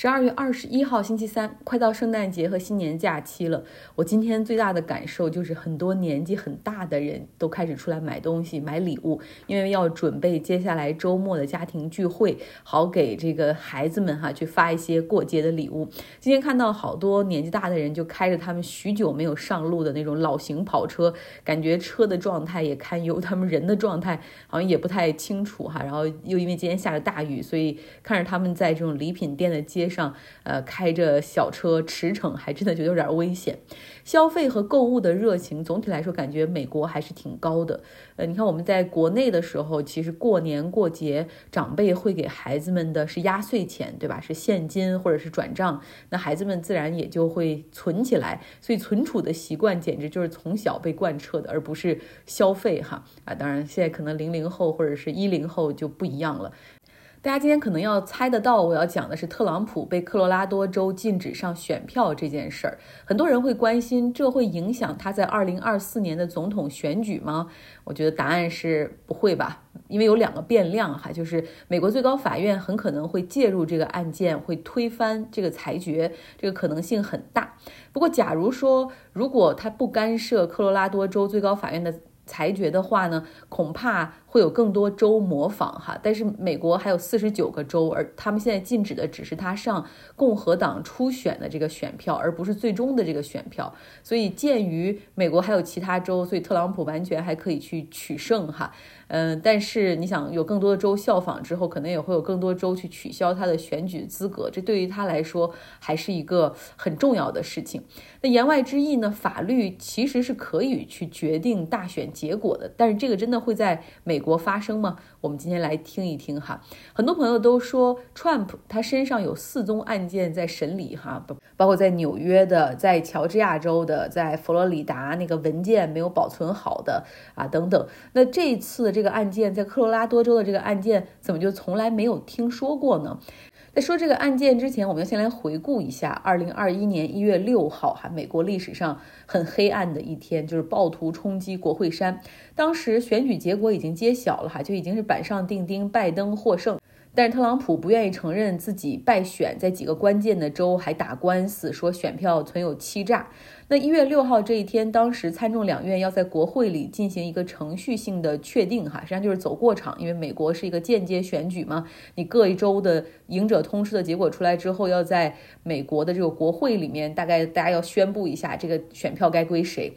十二月二十一号星期三，快到圣诞节和新年假期了。我今天最大的感受就是，很多年纪很大的人都开始出来买东西、买礼物，因为要准备接下来周末的家庭聚会，好给这个孩子们哈去发一些过节的礼物。今天看到好多年纪大的人就开着他们许久没有上路的那种老型跑车，感觉车的状态也堪忧，他们人的状态 好像也不太清楚哈。然后又因为今天下着大雨，所以看着他们在这种礼品店的街。上，呃，开着小车驰骋，还真的觉得有点危险。消费和购物的热情，总体来说感觉美国还是挺高的。呃，你看我们在国内的时候，其实过年过节，长辈会给孩子们的是压岁钱，对吧？是现金或者是转账，那孩子们自然也就会存起来。所以存储的习惯简直就是从小被贯彻的，而不是消费哈啊。当然，现在可能零零后或者是一零后就不一样了。大家今天可能要猜得到，我要讲的是特朗普被科罗拉多州禁止上选票这件事儿。很多人会关心，这会影响他在二零二四年的总统选举吗？我觉得答案是不会吧，因为有两个变量哈，就是美国最高法院很可能会介入这个案件，会推翻这个裁决，这个可能性很大。不过，假如说如果他不干涉科罗拉多州最高法院的裁决的话呢，恐怕。会有更多州模仿哈，但是美国还有四十九个州，而他们现在禁止的只是他上共和党初选的这个选票，而不是最终的这个选票。所以鉴于美国还有其他州，所以特朗普完全还可以去取胜哈。嗯，但是你想有更多的州效仿之后，可能也会有更多州去取消他的选举资格，这对于他来说还是一个很重要的事情。那言外之意呢，法律其实是可以去决定大选结果的，但是这个真的会在美。国发生吗？我们今天来听一听哈。很多朋友都说，Trump 他身上有四宗案件在审理哈，包括在纽约的，在乔治亚州的，在佛罗里达那个文件没有保存好的啊等等。那这一次这个案件在科罗拉多州的这个案件，怎么就从来没有听说过呢？在说这个案件之前，我们要先来回顾一下二零二一年一月六号哈，美国历史上很黑暗的一天，就是暴徒冲击国会山。当时选举结果已经揭晓了哈，就已经是板上钉钉，拜登获胜。但是特朗普不愿意承认自己败选，在几个关键的州还打官司，说选票存有欺诈。那一月六号这一天，当时参众两院要在国会里进行一个程序性的确定，哈，实际上就是走过场，因为美国是一个间接选举嘛，你各一州的赢者通吃的结果出来之后，要在美国的这个国会里面，大概大家要宣布一下这个选票该归谁。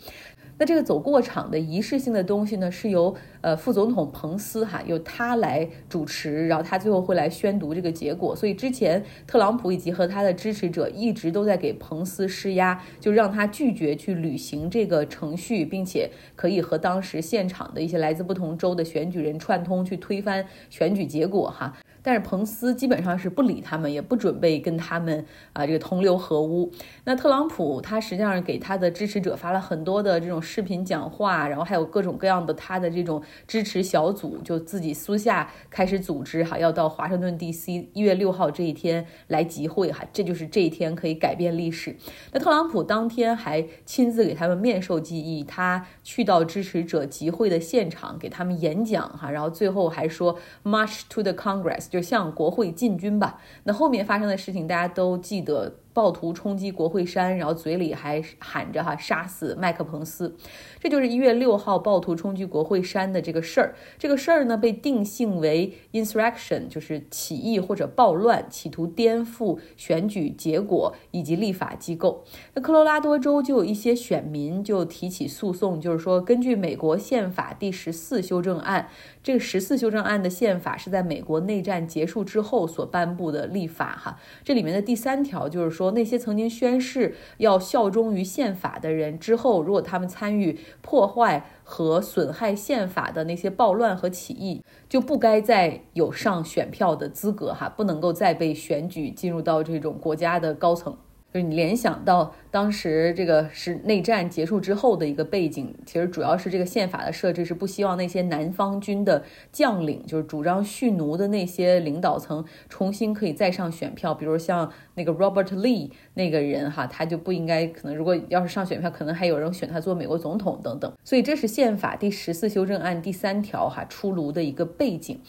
那这个走过场的仪式性的东西呢，是由呃副总统彭斯哈由他来主持，然后他最后会来宣读这个结果。所以之前特朗普以及和他的支持者一直都在给彭斯施压，就让他拒绝去履行这个程序，并且可以和当时现场的一些来自不同州的选举人串通去推翻选举结果哈。但是彭斯基本上是不理他们，也不准备跟他们啊这个同流合污。那特朗普他实际上给他的支持者发了很多的这种视频讲话，然后还有各种各样的他的这种支持小组，就自己私下开始组织哈，要到华盛顿 D.C. 一月六号这一天来集会哈，这就是这一天可以改变历史。那特朗普当天还亲自给他们面授记忆，他去到支持者集会的现场给他们演讲哈，然后最后还说 March to the Congress。就向国会进军吧。那后面发生的事情，大家都记得。暴徒冲击国会山，然后嘴里还喊着“哈杀死麦克彭斯”，这就是一月六号暴徒冲击国会山的这个事儿。这个事儿呢被定性为 insurrection，就是起义或者暴乱，企图颠覆选举结果以及立法机构。那科罗拉多州就有一些选民就提起诉讼，就是说根据美国宪法第十四修正案，这个十四修正案的宪法是在美国内战结束之后所颁布的立法哈。这里面的第三条就是说。说那些曾经宣誓要效忠于宪法的人，之后如果他们参与破坏和损害宪法的那些暴乱和起义，就不该再有上选票的资格，哈，不能够再被选举进入到这种国家的高层。就是你联想到当时这个是内战结束之后的一个背景，其实主要是这个宪法的设置是不希望那些南方军的将领，就是主张蓄奴的那些领导层重新可以再上选票，比如像那个 Robert Lee 那个人哈，他就不应该可能如果要是上选票，可能还有人选他做美国总统等等。所以这是宪法第十四修正案第三条哈出炉的一个背景。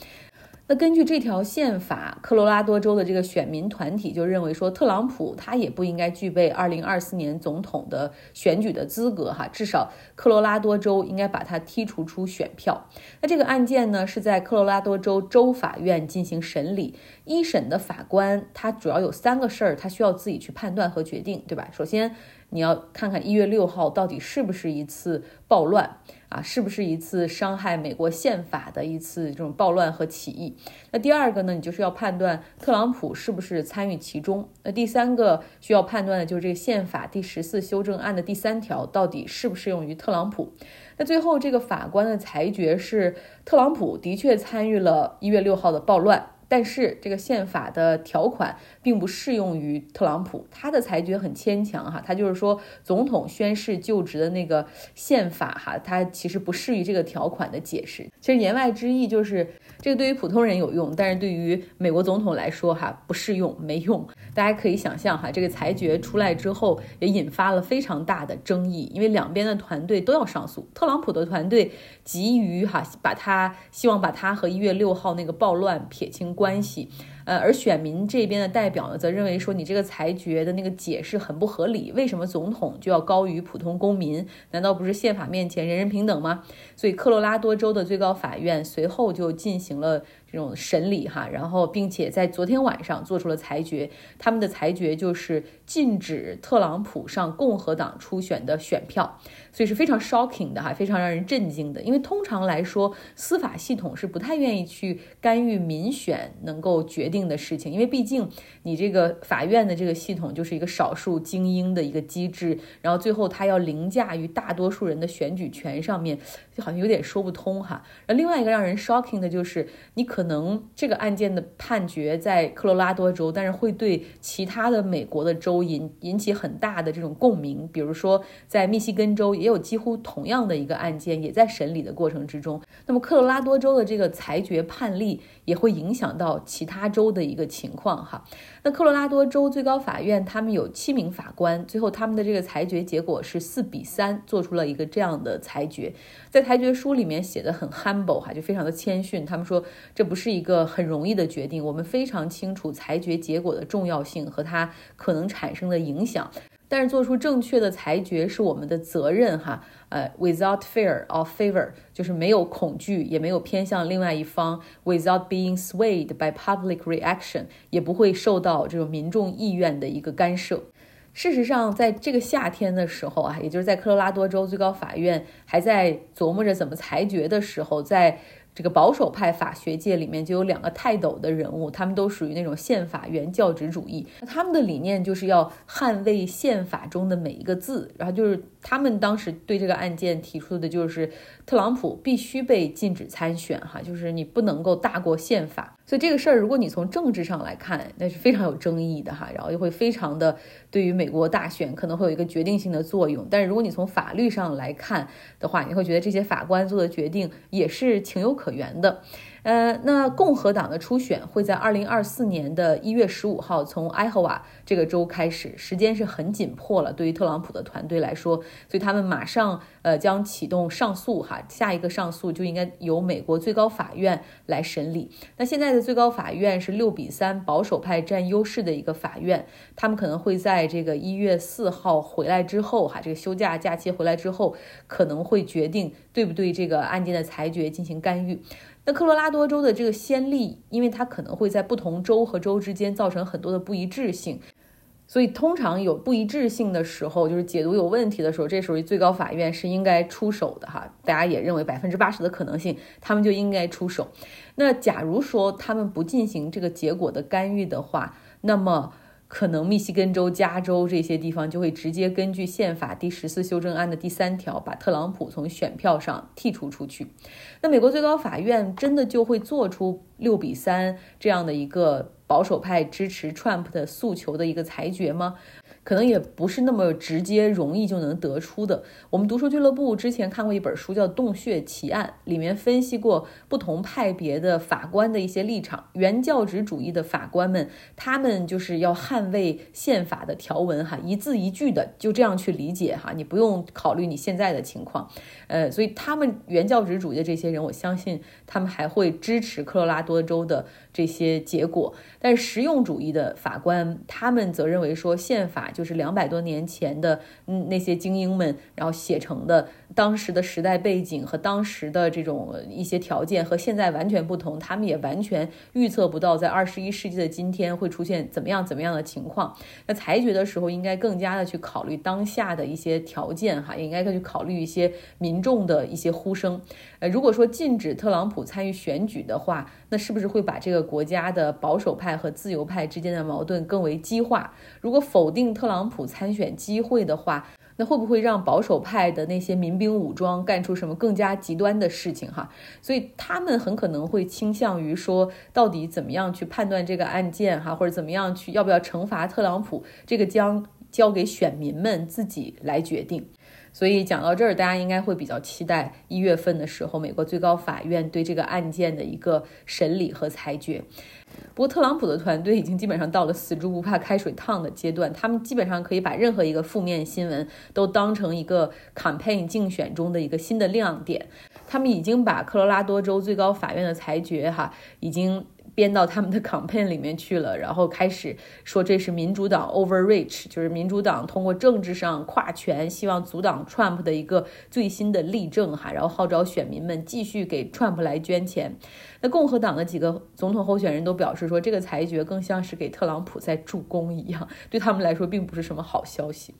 那根据这条宪法，科罗拉多州的这个选民团体就认为说，特朗普他也不应该具备二零二四年总统的选举的资格哈，至少科罗拉多州应该把他剔除出选票。那这个案件呢，是在科罗拉多州州法院进行审理，一审的法官他主要有三个事儿，他需要自己去判断和决定，对吧？首先。你要看看一月六号到底是不是一次暴乱啊？是不是一次伤害美国宪法的一次这种暴乱和起义？那第二个呢？你就是要判断特朗普是不是参与其中。那第三个需要判断的就是这个宪法第十四修正案的第三条到底适不适用于特朗普？那最后这个法官的裁决是，特朗普的确参与了一月六号的暴乱。但是这个宪法的条款并不适用于特朗普，他的裁决很牵强哈，他就是说总统宣誓就职的那个宪法哈，它其实不适于这个条款的解释。其实言外之意就是这个对于普通人有用，但是对于美国总统来说哈不适用，没用。大家可以想象哈，这个裁决出来之后也引发了非常大的争议，因为两边的团队都要上诉，特朗普的团队急于哈把他希望把他和一月六号那个暴乱撇清。关系，呃，而选民这边的代表呢，则认为说你这个裁决的那个解释很不合理，为什么总统就要高于普通公民？难道不是宪法面前人人平等吗？所以，科罗拉多州的最高法院随后就进行了。这种审理哈，然后并且在昨天晚上做出了裁决，他们的裁决就是禁止特朗普上共和党初选的选票，所以是非常 shocking 的哈，非常让人震惊的。因为通常来说，司法系统是不太愿意去干预民选能够决定的事情，因为毕竟你这个法院的这个系统就是一个少数精英的一个机制，然后最后他要凌驾于大多数人的选举权上面，就好像有点说不通哈。而另外一个让人 shocking 的就是你可。可能这个案件的判决在科罗拉多州，但是会对其他的美国的州引引起很大的这种共鸣。比如说，在密西根州也有几乎同样的一个案件，也在审理的过程之中。那么科罗拉多州的这个裁决判例也会影响到其他州的一个情况哈。那科罗拉多州最高法院他们有七名法官，最后他们的这个裁决结果是四比三，做出了一个这样的裁决。在裁决书里面写的很 humble 哈，就非常的谦逊。他们说这不是一个很容易的决定，我们非常清楚裁决结果的重要性和它可能产生的影响。但是做出正确的裁决是我们的责任哈。呃，without fear or favor，就是没有恐惧，也没有偏向另外一方；without being swayed by public reaction，也不会受到这种民众意愿的一个干涉。事实上，在这个夏天的时候啊，也就是在科罗拉多州最高法院还在琢磨着怎么裁决的时候，在。这个保守派法学界里面就有两个泰斗的人物，他们都属于那种宪法原教旨主义。他们的理念就是要捍卫宪法中的每一个字，然后就是他们当时对这个案件提出的就是特朗普必须被禁止参选，哈，就是你不能够大过宪法。所以这个事儿，如果你从政治上来看，那是非常有争议的哈，然后又会非常的对于美国大选可能会有一个决定性的作用。但是如果你从法律上来看的话，你会觉得这些法官做的决定也是情有可原的。呃，那共和党的初选会在二零二四年的一月十五号从埃荷瓦这个州开始，时间是很紧迫了。对于特朗普的团队来说，所以他们马上呃将启动上诉哈，下一个上诉就应该由美国最高法院来审理。那现在的最高法院是六比三保守派占优势的一个法院，他们可能会在这个一月四号回来之后哈，这个休假假期回来之后，可能会决定对不对这个案件的裁决进行干预。那科罗拉多州的这个先例，因为它可能会在不同州和州之间造成很多的不一致性，所以通常有不一致性的时候，就是解读有问题的时候，这时候最高法院是应该出手的哈。大家也认为百分之八十的可能性，他们就应该出手。那假如说他们不进行这个结果的干预的话，那么。可能密西根州、加州这些地方就会直接根据宪法第十四修正案的第三条，把特朗普从选票上剔除出去。那美国最高法院真的就会做出六比三这样的一个。保守派支持 Trump 的诉求的一个裁决吗？可能也不是那么直接、容易就能得出的。我们读书俱乐部之前看过一本书，叫《洞穴奇案》，里面分析过不同派别的法官的一些立场。原教旨主义的法官们，他们就是要捍卫宪法的条文，哈，一字一句的就这样去理解，哈，你不用考虑你现在的情况。呃，所以他们原教旨主义的这些人，我相信他们还会支持科罗拉多州的这些结果。但是实用主义的法官，他们则认为说宪法。就是两百多年前的嗯那些精英们，然后写成的。当时的时代背景和当时的这种一些条件和现在完全不同，他们也完全预测不到在二十一世纪的今天会出现怎么样怎么样的情况。那裁决的时候，应该更加的去考虑当下的一些条件哈，也应该去考虑一些民众的一些呼声。呃，如果说禁止特朗普参与选举的话，那是不是会把这个国家的保守派和自由派之间的矛盾更为激化？如果否定特朗普参选机会的话？那会不会让保守派的那些民兵武装干出什么更加极端的事情？哈，所以他们很可能会倾向于说，到底怎么样去判断这个案件？哈，或者怎么样去要不要惩罚特朗普？这个将交给选民们自己来决定。所以讲到这儿，大家应该会比较期待一月份的时候，美国最高法院对这个案件的一个审理和裁决。不过，特朗普的团队已经基本上到了死猪不怕开水烫的阶段，他们基本上可以把任何一个负面新闻都当成一个 campaign 竞选中的一个新的亮点。他们已经把科罗拉多州最高法院的裁决，哈，已经。编到他们的 campaign 里面去了，然后开始说这是民主党 overreach，就是民主党通过政治上跨权，希望阻挡 Trump 的一个最新的例证哈，然后号召选民们继续给 Trump 来捐钱。那共和党的几个总统候选人都表示说，这个裁决更像是给特朗普在助攻一样，对他们来说并不是什么好消息。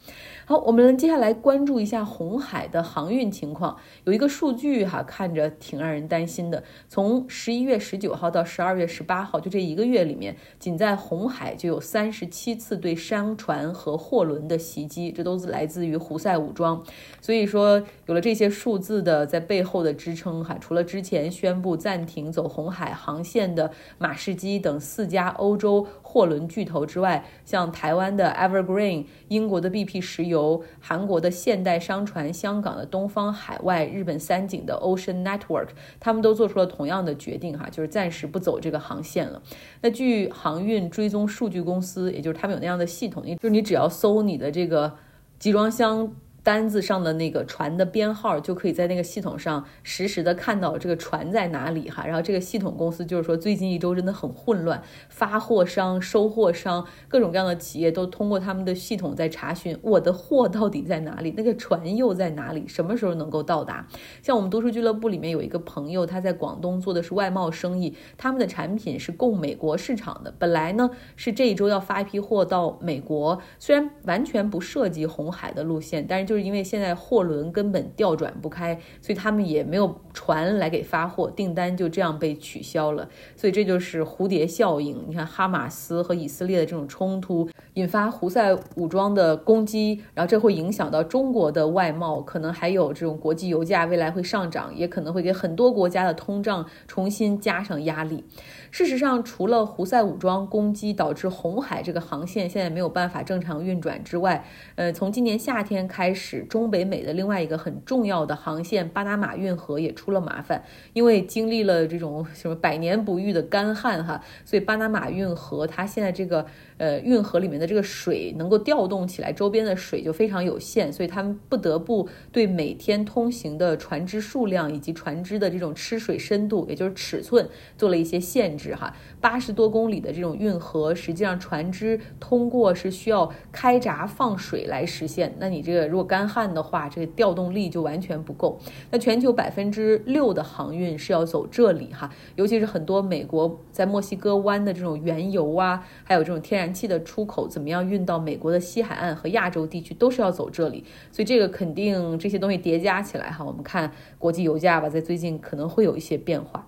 好，我们接下来关注一下红海的航运情况。有一个数据哈，看着挺让人担心的。从十一月十九号到十二月十八号，就这一个月里面，仅在红海就有三十七次对商船和货轮的袭击，这都是来自于胡塞武装。所以说，有了这些数字的在背后的支撑哈，除了之前宣布暂停走。红海航线的马士基等四家欧洲货轮巨头之外，像台湾的 Evergreen、英国的 BP 石油、韩国的现代商船、香港的东方海外、日本三井的 Ocean Network，他们都做出了同样的决定，哈，就是暂时不走这个航线了。那据航运追踪数据公司，也就是他们有那样的系统，就是你只要搜你的这个集装箱。单子上的那个船的编号，就可以在那个系统上实时的看到这个船在哪里哈。然后这个系统公司就是说，最近一周真的很混乱，发货商、收货商各种各样的企业都通过他们的系统在查询我的货到底在哪里，那个船又在哪里，什么时候能够到达。像我们读书俱乐部里面有一个朋友，他在广东做的是外贸生意，他们的产品是供美国市场的。本来呢是这一周要发一批货到美国，虽然完全不涉及红海的路线，但是就。就是因为现在货轮根本调转不开，所以他们也没有船来给发货，订单就这样被取消了。所以这就是蝴蝶效应。你看哈马斯和以色列的这种冲突，引发胡塞武装的攻击，然后这会影响到中国的外贸，可能还有这种国际油价未来会上涨，也可能会给很多国家的通胀重新加上压力。事实上，除了胡塞武装攻击导致红海这个航线现在没有办法正常运转之外，呃，从今年夏天开始，中北美的另外一个很重要的航线巴拿马运河也出了麻烦，因为经历了这种什么百年不遇的干旱哈，所以巴拿马运河它现在这个。呃，运河里面的这个水能够调动起来，周边的水就非常有限，所以他们不得不对每天通行的船只数量以及船只的这种吃水深度，也就是尺寸，做了一些限制制哈。八十多公里的这种运河，实际上船只通过是需要开闸放水来实现。那你这个如果干旱的话，这个调动力就完全不够。那全球百分之六的航运是要走这里哈，尤其是很多美国在墨西哥湾的这种原油啊，还有这种天然。气的出口怎么样运到美国的西海岸和亚洲地区都是要走这里，所以这个肯定这些东西叠加起来哈，我们看国际油价吧，在最近可能会有一些变化。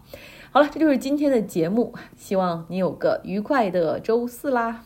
好了，这就是今天的节目，希望你有个愉快的周四啦。